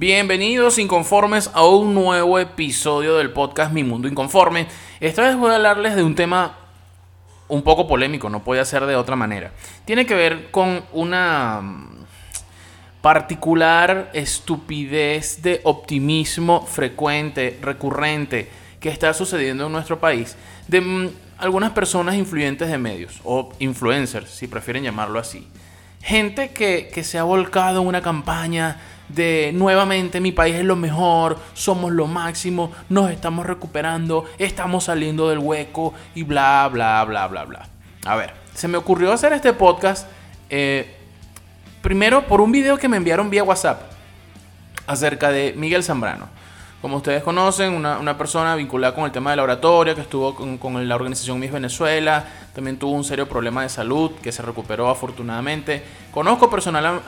Bienvenidos inconformes a un nuevo episodio del podcast Mi Mundo Inconforme. Esta vez voy a hablarles de un tema un poco polémico, no puede ser de otra manera. Tiene que ver con una mm, particular estupidez de optimismo frecuente, recurrente, que está sucediendo en nuestro país, de mm, algunas personas influyentes de medios, o influencers, si prefieren llamarlo así. Gente que, que se ha volcado en una campaña de nuevamente mi país es lo mejor, somos lo máximo, nos estamos recuperando, estamos saliendo del hueco y bla, bla, bla, bla, bla. A ver, se me ocurrió hacer este podcast eh, primero por un video que me enviaron vía WhatsApp acerca de Miguel Zambrano. Como ustedes conocen, una, persona vinculada con el tema de la oratoria, que estuvo con, la organización Miss Venezuela, también tuvo un serio problema de salud que se recuperó afortunadamente. Conozco personal,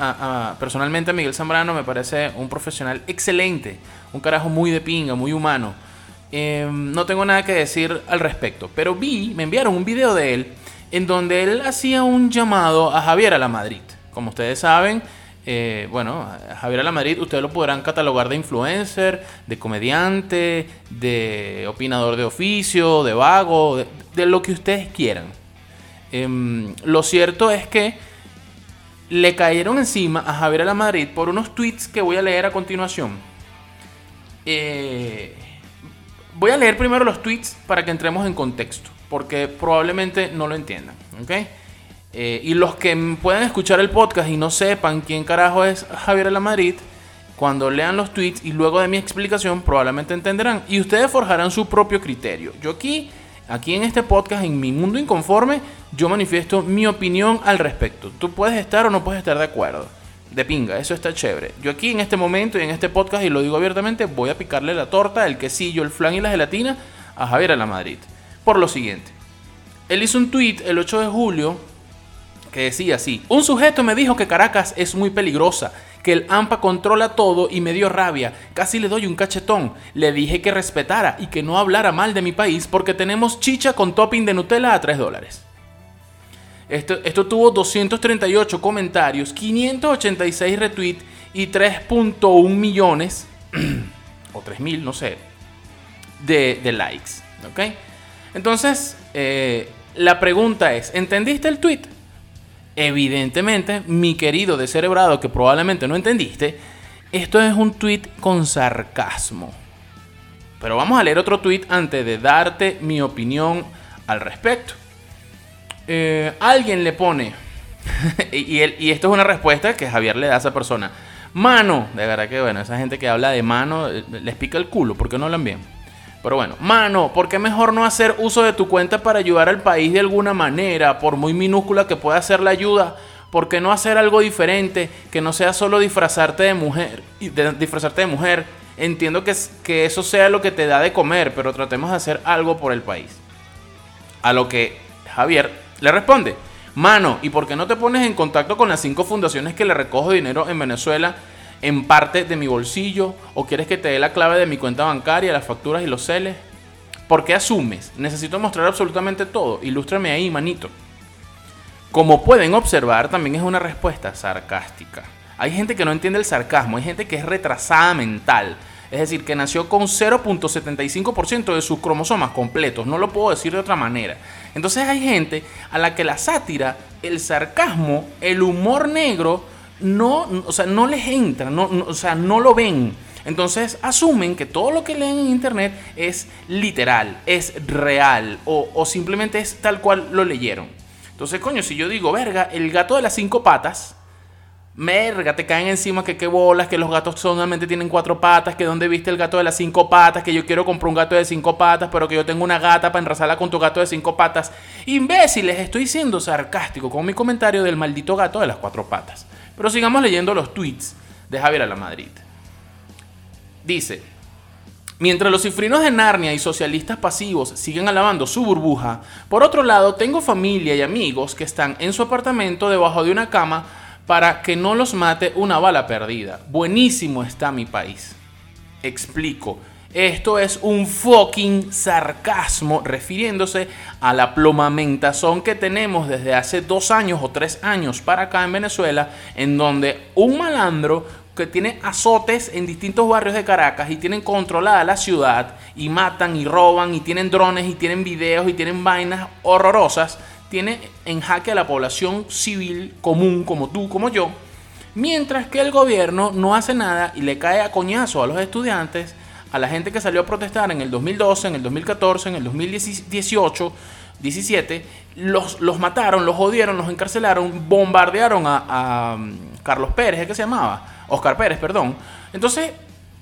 personalmente a Miguel Zambrano, me parece un profesional excelente, un carajo muy de pinga, muy humano. Em, no tengo nada que decir al respecto, pero vi, me enviaron un video de él en donde él hacía un llamado a Javier a la Madrid. Como ustedes saben, eh, bueno, Javier Alamadrid, ustedes lo podrán catalogar de influencer, de comediante, de opinador de oficio, de vago, de, lo que ustedes quieran. Em, lo cierto es que le cayeron encima a Javier Alamadrid por unos tweets que voy a leer a continuación. Eh, voy a leer primero los tweets para que entremos en contexto, porque probablemente no lo entiendan. ¿ok? Eh, y los que puedan escuchar el podcast y no sepan quién carajo es Javier de la Madrid, cuando lean los tweets y luego de mi explicación probablemente entenderán. Y ustedes forjarán su propio criterio. Yo aquí, aquí en este podcast, en mi mundo inconforme, yo manifiesto mi opinión al respecto. Tú puedes estar o no puedes estar de acuerdo. De pinga, eso está chévere. Yo aquí en este momento y en este podcast, y lo digo abiertamente, voy a picarle la torta, el quesillo, el flan y la gelatina a Javier Madrid. Por lo siguiente. Él hizo un tweet el 8 de julio que decía así, un sujeto me dijo que Caracas es muy peligrosa, que el AMPA controla todo y me dio rabia, casi le doy un cachetón, le dije que respetara y que no hablara mal de mi país porque tenemos chicha con topping de Nutella a 3 dólares. Esto, esto tuvo 238 comentarios, 586 retweets y 3.1 millones, o 3.000, no sé, de, likes. ¿Ok? Entonces, eh, la pregunta es, ¿entendiste el tweet? Evidentemente, mi querido descerebrado, que probablemente no entendiste, esto es un tweet con sarcasmo. Pero vamos a leer otro tweet antes de darte mi opinión al respecto. Eh, alguien le pone, y, y, esto es una respuesta que Javier le da a esa persona. Mano, de verdad que bueno, esa gente que habla de mano eh, les pica el culo, porque no hablan bien. Pero bueno, mano, ¿por qué mejor no hacer uso de tu cuenta para ayudar al país de alguna manera, por muy minúscula que pueda ser la ayuda? ¿Por qué no hacer algo diferente, que no sea solo disfrazarte de mujer, disfrazarte de mujer? Entiendo que, que eso sea lo que te da de comer, pero tratemos de hacer algo por el país. A lo que Javier le responde, mano, ¿y por qué no te pones en contacto con las cinco fundaciones que le recojo dinero en Venezuela en parte de mi bolsillo o quieres que te dé la clave de mi cuenta bancaria, las facturas y los celes? ¿Por qué asumes? Necesito mostrar absolutamente todo. Ilústrame ahí, manito. Como pueden observar, también es una respuesta sarcástica. Hay gente que no entiende el sarcasmo, hay gente que es retrasada mental. Es decir, que nació con 0.75% de sus cromosomas completos. No lo puedo decir de otra manera. Entonces hay gente a la que la sátira, el sarcasmo, el humor negro no, o sea, no les entra, no, o sea, no lo ven. Entonces asumen que todo lo que leen en internet es literal, es real o, o, simplemente es tal cual lo leyeron. Entonces, coño, si yo digo, verga, el gato de las cinco patas, Merga, te caen encima que qué bolas, que los gatos solamente tienen cuatro patas, que dónde viste el gato de las cinco patas, que yo quiero comprar un gato de cinco patas, pero que yo tengo una gata para enrazarla con tu gato de cinco patas. Imbéciles, estoy siendo sarcástico con mi comentario del maldito gato de las cuatro patas. Pero sigamos leyendo los tweets de Javier a la Madrid. Dice, mientras los cifrinos de Narnia y socialistas pasivos siguen alabando su burbuja, por otro lado tengo familia y amigos que están en su apartamento debajo de una cama para que no los mate una bala perdida. Buenísimo está mi país. Explico. Esto es un fucking sarcasmo refiriéndose a la plomamentación que tenemos desde hace dos años o tres años para acá en Venezuela, en donde un malandro que tiene azotes en distintos barrios de Caracas y tienen controlada la ciudad y matan y roban y tienen drones y tienen videos y tienen vainas horrorosas, tiene en jaque a la población civil común como tú, como yo, mientras que el gobierno no hace nada y le cae a coñazo a los estudiantes, a la gente que salió a protestar en el 2012, en el 2014, en el 2018, 17, los, los mataron, los jodieron, los encarcelaron, bombardearon a, um, Carlos Pérez, ¿qué se llamaba? Oscar Pérez, perdón. Entonces,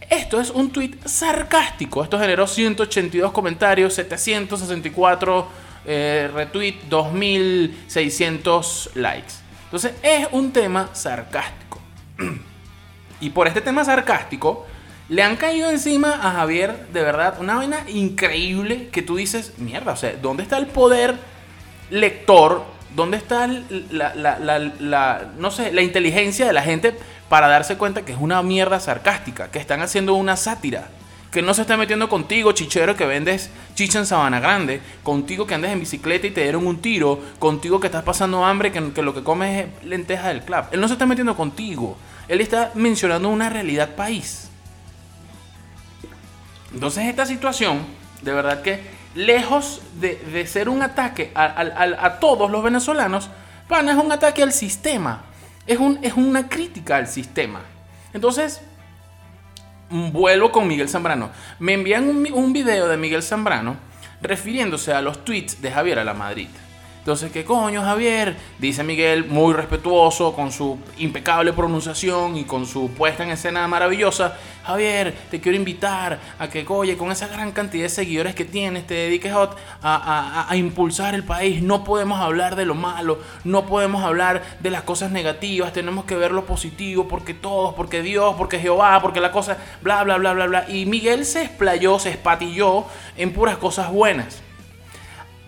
esto es un tuit sarcástico. Esto generó 182 comentarios, 764 eh, retweet, 2600 likes. Entonces es un tema sarcástico. y por este tema sarcástico, le han caído encima a Javier, de verdad, una vaina increíble que tú dices, mierda, o sea, ¿dónde está el poder lector? ¿Dónde está la, no sé, la inteligencia de la gente para darse cuenta que es una mierda sarcástica, que están haciendo una sátira? que no se esté metiendo contigo, chichero, que vendes chicha en Sabana Grande, contigo que andes en bicicleta y te dieron un tiro, contigo que estás pasando hambre, que, que lo que comes es lenteja del club. Él no se está metiendo contigo, él está mencionando una realidad país. Entonces esta situación, de verdad que lejos de, ser un ataque a, todos los venezolanos, pana, es un ataque al sistema, es, un, es una crítica al sistema. Entonces, vuelvo con Miguel Zambrano. Me envían un, un video de Miguel Zambrano refiriéndose a los tweets de Javier a la Madrid. Entonces, ¿qué coño, Javier? Dice Miguel, muy respetuoso, con su impecable pronunciación y con su puesta en escena maravillosa. Javier, te quiero invitar a que, oye, con esa gran cantidad de seguidores que tienes, te dediques a, impulsar el país. No podemos hablar de lo malo, no podemos hablar de las cosas negativas, tenemos que ver lo positivo, porque todos, porque Dios, porque Jehová, porque la cosa, bla, bla, bla, bla, bla. Y Miguel se explayó, se espatilló en puras cosas buenas.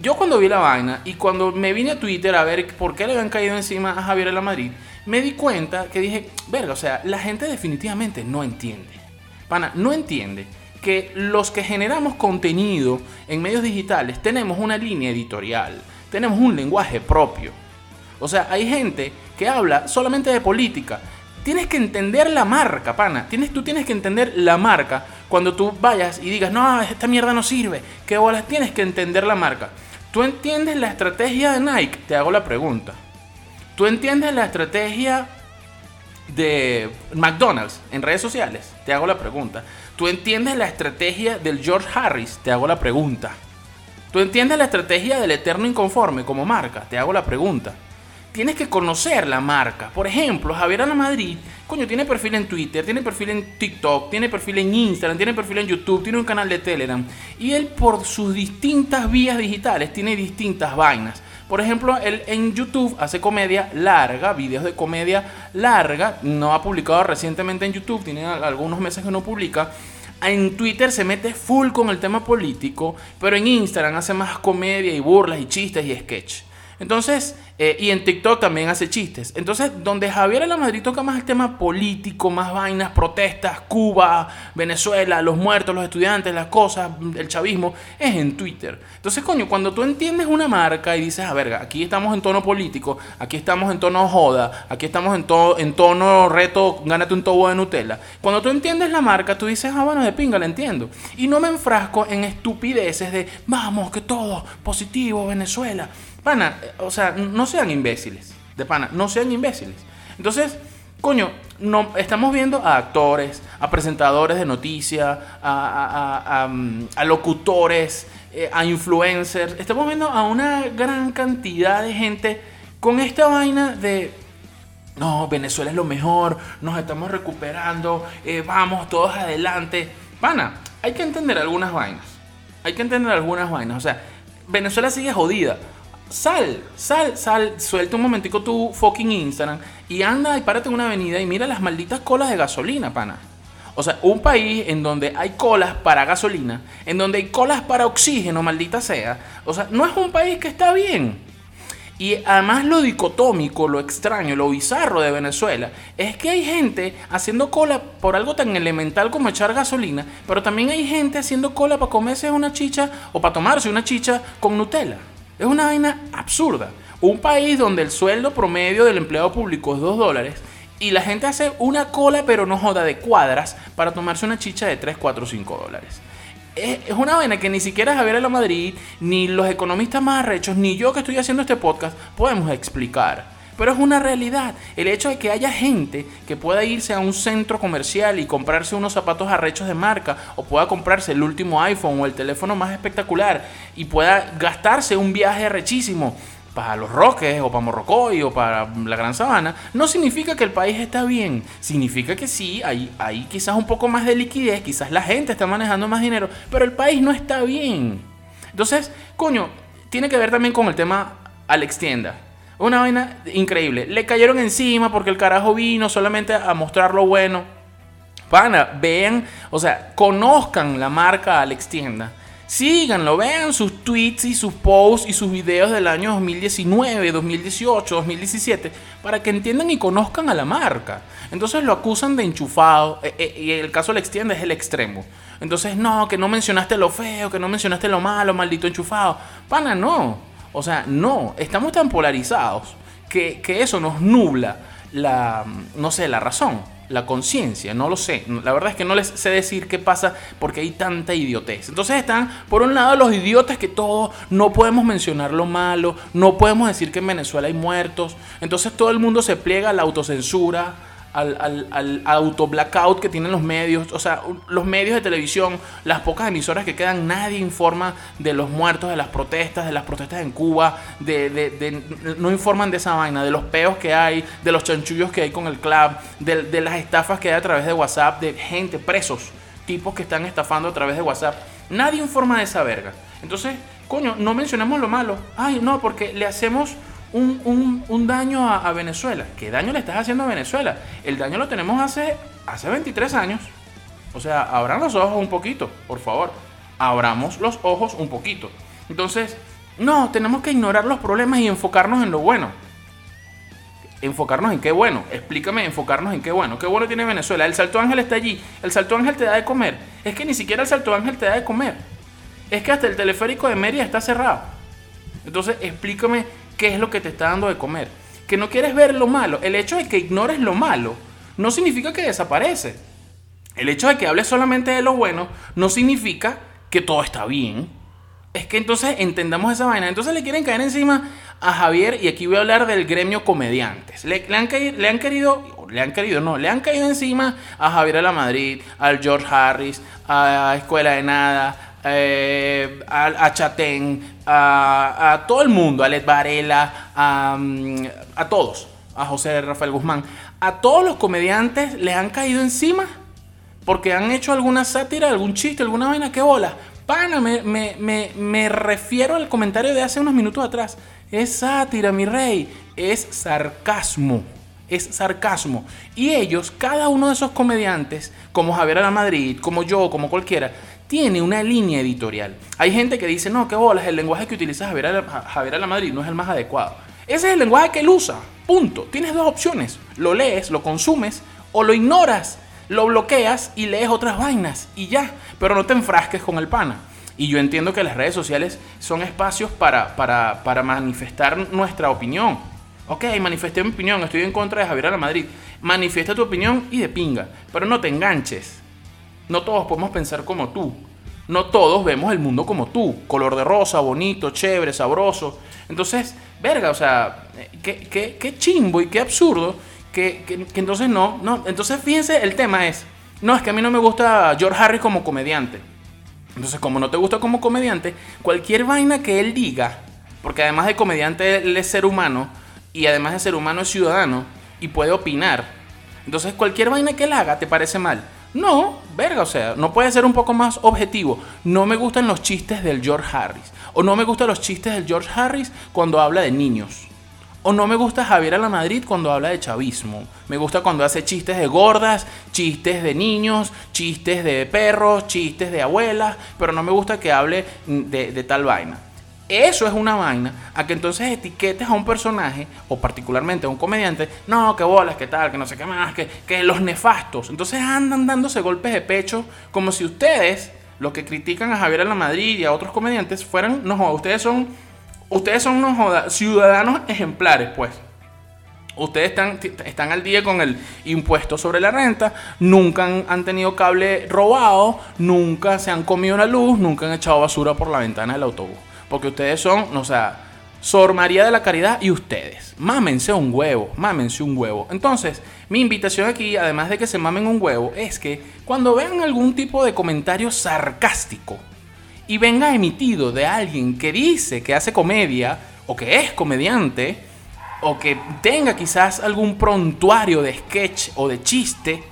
Yo cuando vi la vaina y cuando me vine a Twitter a ver por qué le habían caído encima a Javier en la Madrid, me di cuenta que dije, verga, o sea, la gente definitivamente no entiende. Pana, no entiende que los que generamos contenido en medios digitales tenemos una línea editorial, tenemos un lenguaje propio. O sea, hay gente que habla solamente de política. Tienes que entender la marca, pana. Tienes, tú tienes que entender la marca cuando tú vayas y digas, no, esta mierda no sirve. ¿Qué bolas? Tienes que entender la marca. ¿Tú entiendes la estrategia de Nike? Te hago la pregunta. ¿Tú entiendes la estrategia de McDonald's en redes sociales? Te hago la pregunta. ¿Tú entiendes la estrategia del George Harris? Te hago la pregunta. ¿Tú entiendes la estrategia del Eterno Inconforme como marca? Te hago la pregunta tienes que conocer la marca. Por ejemplo, Javier Ana Madrid, coño, tiene perfil en Twitter, tiene perfil en TikTok, tiene perfil en Instagram, tiene perfil en YouTube, tiene un canal de Telegram. Y él por sus distintas vías digitales tiene distintas vainas. Por ejemplo, él en YouTube hace comedia larga, videos de comedia larga. No ha publicado recientemente en YouTube, tiene algunos meses que no publica. En Twitter se mete full con el tema político, pero en Instagram hace más comedia y burlas y chistes y sketch. Entonces, eh, y en TikTok también hace chistes. Entonces, donde Javier la Madrid toca más el tema político, más vainas, protestas, Cuba, Venezuela, los muertos, los estudiantes, las cosas, el chavismo, es en Twitter. Entonces, coño, cuando tú entiendes una marca y dices, a ver, aquí estamos en tono político, aquí estamos en tono joda, aquí estamos en, en tono reto, gánate un tobo de Nutella. Cuando tú entiendes la marca, tú dices, ah, bueno, de pinga, la entiendo. Y no me enfrasco en estupideces de, vamos, que todo, positivo, Venezuela. Pana, o sea, no sean imbéciles. De pana, no sean imbéciles. Entonces, coño, no, estamos viendo a actores, a presentadores de noticias, a, a, locutores, eh, a influencers. Estamos viendo a una gran cantidad de gente con esta vaina de no, Venezuela es lo mejor, nos estamos recuperando, eh, vamos todos adelante. Pana, hay que entender algunas vainas. Hay que entender algunas vainas. O sea, Venezuela sigue jodida. Sal, sal, sal, suelta un momentico tu fucking Instagram y anda y párate en una avenida y mira las malditas colas de gasolina, pana. O sea, un país en donde hay colas para gasolina, en donde hay colas para oxígeno, maldita sea. O sea, no es un país que está bien. Y además lo dicotómico, lo extraño, lo bizarro de Venezuela es que hay gente haciendo cola por algo tan elemental como echar gasolina, pero también hay gente haciendo cola para comerse una chicha o para tomarse una chicha con Nutella. Es una vaina absurda. Un país donde el sueldo promedio del empleado público es 2 dólares y la gente hace una cola pero no joda de cuadras para tomarse una chicha de 3, 4, 5 dólares es una vaina que ni siquiera Javier de la Madrid, ni los economistas más arrechos, ni yo que estoy haciendo este podcast podemos explicar. Pero es una realidad. El hecho de que haya gente que pueda irse a un centro comercial y comprarse unos zapatos arrechos de marca, o pueda comprarse el último iPhone o el teléfono más espectacular, y pueda gastarse un viaje arrechísimo para los Roques o para Morrocoy o para la Gran Sabana, no significa que el país está bien. Significa que sí, hay, hay quizás un poco más de liquidez, quizás la gente está manejando más dinero, pero el país no está bien. Entonces, coño, tiene que ver también con el tema Alex Tienda. Una vaina increíble. Le cayeron encima porque el carajo vino solamente a mostrar lo bueno. Pana, vean, o sea, conozcan la marca Alex Tienda Síganlo, vean sus tweets y sus posts y sus videos del año 2019, 2018, 2017, para que entiendan y conozcan a la marca. Entonces lo acusan de enchufado, eh, eh, y el caso le extiende es el extremo. Entonces, no, que no mencionaste lo feo, que no mencionaste lo malo, maldito enchufado. Pana, no. O sea, no, estamos tan polarizados que, que eso nos nubla la, no sé, la razón la conciencia, no lo sé. La verdad es que no les sé decir qué pasa porque hay tanta idiotez. Entonces están, por un lado, los idiotas que todos no podemos mencionar lo malo, no podemos decir que en Venezuela hay muertos. Entonces todo el mundo se pliega a la autocensura al, al, al auto blackout que tienen los medios, o sea, los medios de televisión, las pocas emisoras que quedan, nadie informa de los muertos, de las protestas, de las protestas en Cuba, de, de, no informan de esa vaina, de los peos que hay, de los chanchullos que hay con el club, de, de las estafas que hay a través de WhatsApp, de gente, presos, tipos que están estafando a través de WhatsApp. Nadie informa de esa verga. Entonces, coño, no mencionamos lo malo. Ay, no, porque le hacemos un, daño a, Venezuela. ¿Qué daño le estás haciendo a Venezuela? El daño lo tenemos hace, hace 23 años. O sea, abran los ojos un poquito, por favor. Abramos los ojos un poquito. Entonces, no, tenemos que ignorar los problemas y enfocarnos en lo bueno. Enfocarnos en qué bueno. Explícame, enfocarnos en qué bueno. ¿Qué bueno tiene Venezuela? El Salto Ángel está allí. El Salto Ángel te da de comer. Es que ni siquiera el Salto Ángel te da de comer. Es que hasta el teleférico de Mérida está cerrado. Entonces, explícame qué es lo que te está dando de comer. Que no quieres ver lo malo. El hecho de que ignores lo malo no significa que desaparece. El hecho de que hables solamente de lo bueno no significa que todo está bien. Es que entonces entendamos esa vaina. Entonces le quieren caer encima a Javier y aquí voy a hablar del gremio comediantes. Le, han, le han querido, le han querido, no, le han caído encima a Javier de la Madrid, al George Harris, a Escuela de Nada, eh, a, a, Chatén, a, todo el mundo, a Led Varela, mm, a, todos, a José Rafael Guzmán, a todos los comediantes les han caído encima porque han hecho alguna sátira, algún chiste, alguna vaina, que bola. Pana, me, me refiero al comentario de hace unos minutos atrás. Es sátira, mi rey, es sarcasmo es sarcasmo. Y ellos, cada uno de esos comediantes, como Javier la Madrid, como yo, como cualquiera, tiene una línea editorial. Hay gente que dice, no, qué bolas, el lenguaje que utiliza Javier, Javier la Madrid no es el más adecuado. Ese es el lenguaje que él usa. Punto. Tienes dos opciones. Lo lees, lo consumes o lo ignoras. Lo bloqueas y lees otras vainas y ya. Pero no te enfrasques con el pana. Y yo entiendo que las redes sociales son espacios para, para, para manifestar nuestra opinión. Ok, manifesté mi opinión, estoy en contra de Javier la Madrid. Manifiesta tu opinión y de pinga. Pero no te enganches. No todos podemos pensar como tú. No todos vemos el mundo como tú. Color de rosa, bonito, chévere, sabroso. Entonces, verga, o sea, qué, qué, chimbo y qué absurdo que, que, entonces no, no. Entonces, fíjense, el tema es, no, es que a mí no me gusta George Harris como comediante. Entonces, como no te gusta como comediante, cualquier vaina que él diga, porque además de comediante él es ser humano, y además de ser humano es ciudadano, y puede opinar. Entonces cualquier vaina que él haga te parece mal. No, verga, o sea, no puede ser un poco más objetivo. No me gustan los chistes del George Harris. O no me gustan los chistes del George Harris cuando habla de niños. O no me gusta Javier a la Madrid cuando habla de chavismo. Me gusta cuando hace chistes de gordas, chistes de niños, chistes de perros, chistes de abuelas, pero no me gusta que hable de, de tal vaina. Eso es una vaina a que entonces etiquetes a un personaje o particularmente a un comediante, no, que bolas, que tal, que no sé qué más, que, los nefastos. Entonces andan dándose golpes de pecho como si ustedes, los que critican a Javier a y a otros comediantes, fueran, no, ustedes son ustedes son unos ciudadanos ejemplares, pues. Ustedes están, están al día con el impuesto sobre la renta, nunca han, tenido cable robado, nunca se han comido la luz, nunca han echado basura por la ventana del autobús. Porque ustedes son, o sea, Sor María de la Caridad y ustedes. Mámense un huevo, mámense un huevo. Entonces, mi invitación aquí, además de que se mamen un huevo, es que cuando vean algún tipo de comentario sarcástico, y venga emitido de alguien que dice que hace comedia o que es comediante o que tenga quizás algún prontuario de sketch o de chiste,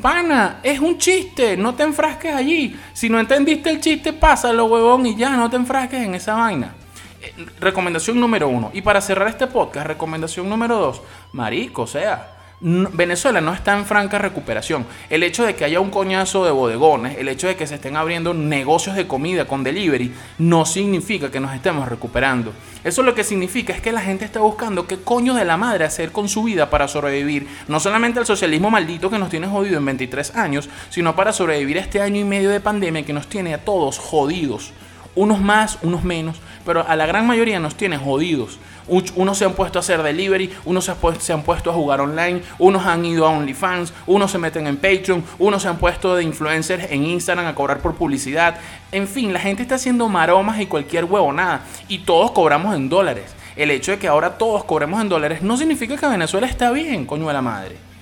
pana, es un chiste, no te enfrasques allí. Si no entendiste el chiste, pásalo, huevón, y ya, no te enfrasques en esa vaina. Eh, recomendación número uno. Y para cerrar este podcast, recomendación número dos. Marico, o sea, Venezuela no está en franca recuperación. El hecho de que haya un coñazo de bodegones, el hecho de que se estén abriendo negocios de comida con delivery, no significa que nos estemos recuperando. Eso lo que significa es que la gente está buscando qué coño de la madre hacer con su vida para sobrevivir, no solamente al socialismo maldito que nos tiene jodido en 23 años, sino para sobrevivir este año y medio de pandemia que nos tiene a todos jodidos. Unos más, unos menos, pero a la gran mayoría nos tiene jodidos. Unos se han puesto a hacer delivery, unos se han puesto a jugar online, unos han ido a OnlyFans, unos se meten en Patreon, unos se han puesto de influencers en Instagram a cobrar por publicidad. En fin, la gente está haciendo maromas y cualquier huevonada. Y todos cobramos en dólares. El hecho de que ahora todos cobremos en dólares no significa que Venezuela está bien, coño de la madre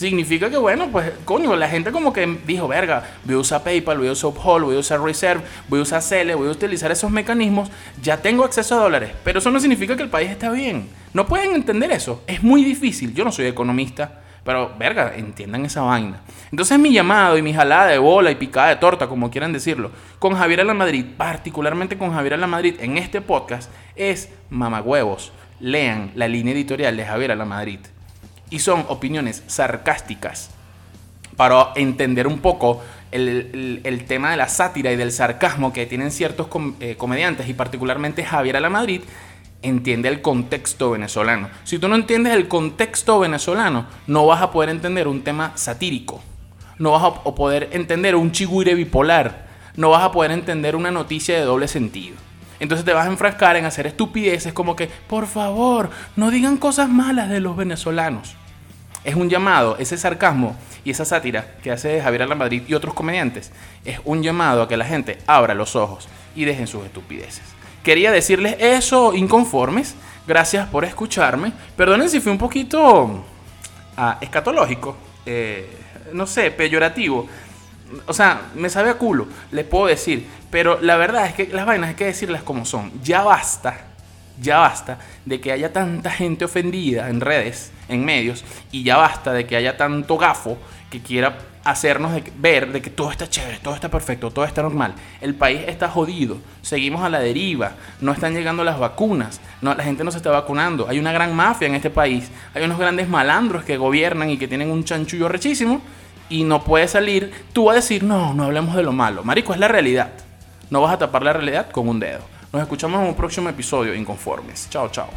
significa que, bueno, pues, coño, la gente como que dijo, verga, voy a usar PayPal, voy a usar Uphold, voy a usar Reserve, voy a usar Cele, voy a utilizar esos mecanismos, ya tengo acceso a dólares. Pero eso no significa que el país está bien. No pueden entender eso. Es muy difícil. Yo no soy economista. Pero, verga, entiendan esa vaina. Entonces mi llamado y mi jalada de bola y picada de torta, como quieran decirlo, con Javier la Madrid, particularmente con Javier la Madrid en este podcast, es mamagüevos. Lean la línea editorial de Javier la Madrid y son opiniones sarcásticas para entender un poco el, tema de la sátira y del sarcasmo que tienen ciertos eh, comediantes y particularmente Javier a la Madrid, entiende el contexto venezolano. Si tú no entiendes el contexto venezolano, no vas a poder entender un tema satírico, no vas a poder entender un chigüire bipolar, no vas a poder entender una noticia de doble sentido. Entonces te vas a enfrascar en hacer estupideces como que, por favor, no digan cosas malas de los venezolanos. Es un llamado, ese sarcasmo y esa sátira que hace Javier Alamadrid y otros comediantes, es un llamado a que la gente abra los ojos y dejen sus estupideces. Quería decirles eso inconformes. Gracias por escucharme. Perdonen si fui un poquito ah, escatológico, eh, no sé, peyorativo. O sea, me sabe a culo, les puedo decir. Pero la verdad es que las vainas hay que decirlas como son. Ya basta ya basta de que haya tanta gente ofendida en redes, en medios, y ya basta de que haya tanto gafo que quiera hacernos ver de que todo está chévere, todo está perfecto, todo está normal. El país está jodido, seguimos a la deriva, no están llegando las vacunas, no, la gente no se está vacunando, hay una gran mafia en este país, hay unos grandes malandros que gobiernan y que tienen un chanchullo rechísimo y no puede salir tú a decir, no, no hablemos de lo malo. Marico, es la realidad. No vas a tapar la realidad con un dedo. Nos escuchamos en un próximo episodio Inconformes. Chao, chao.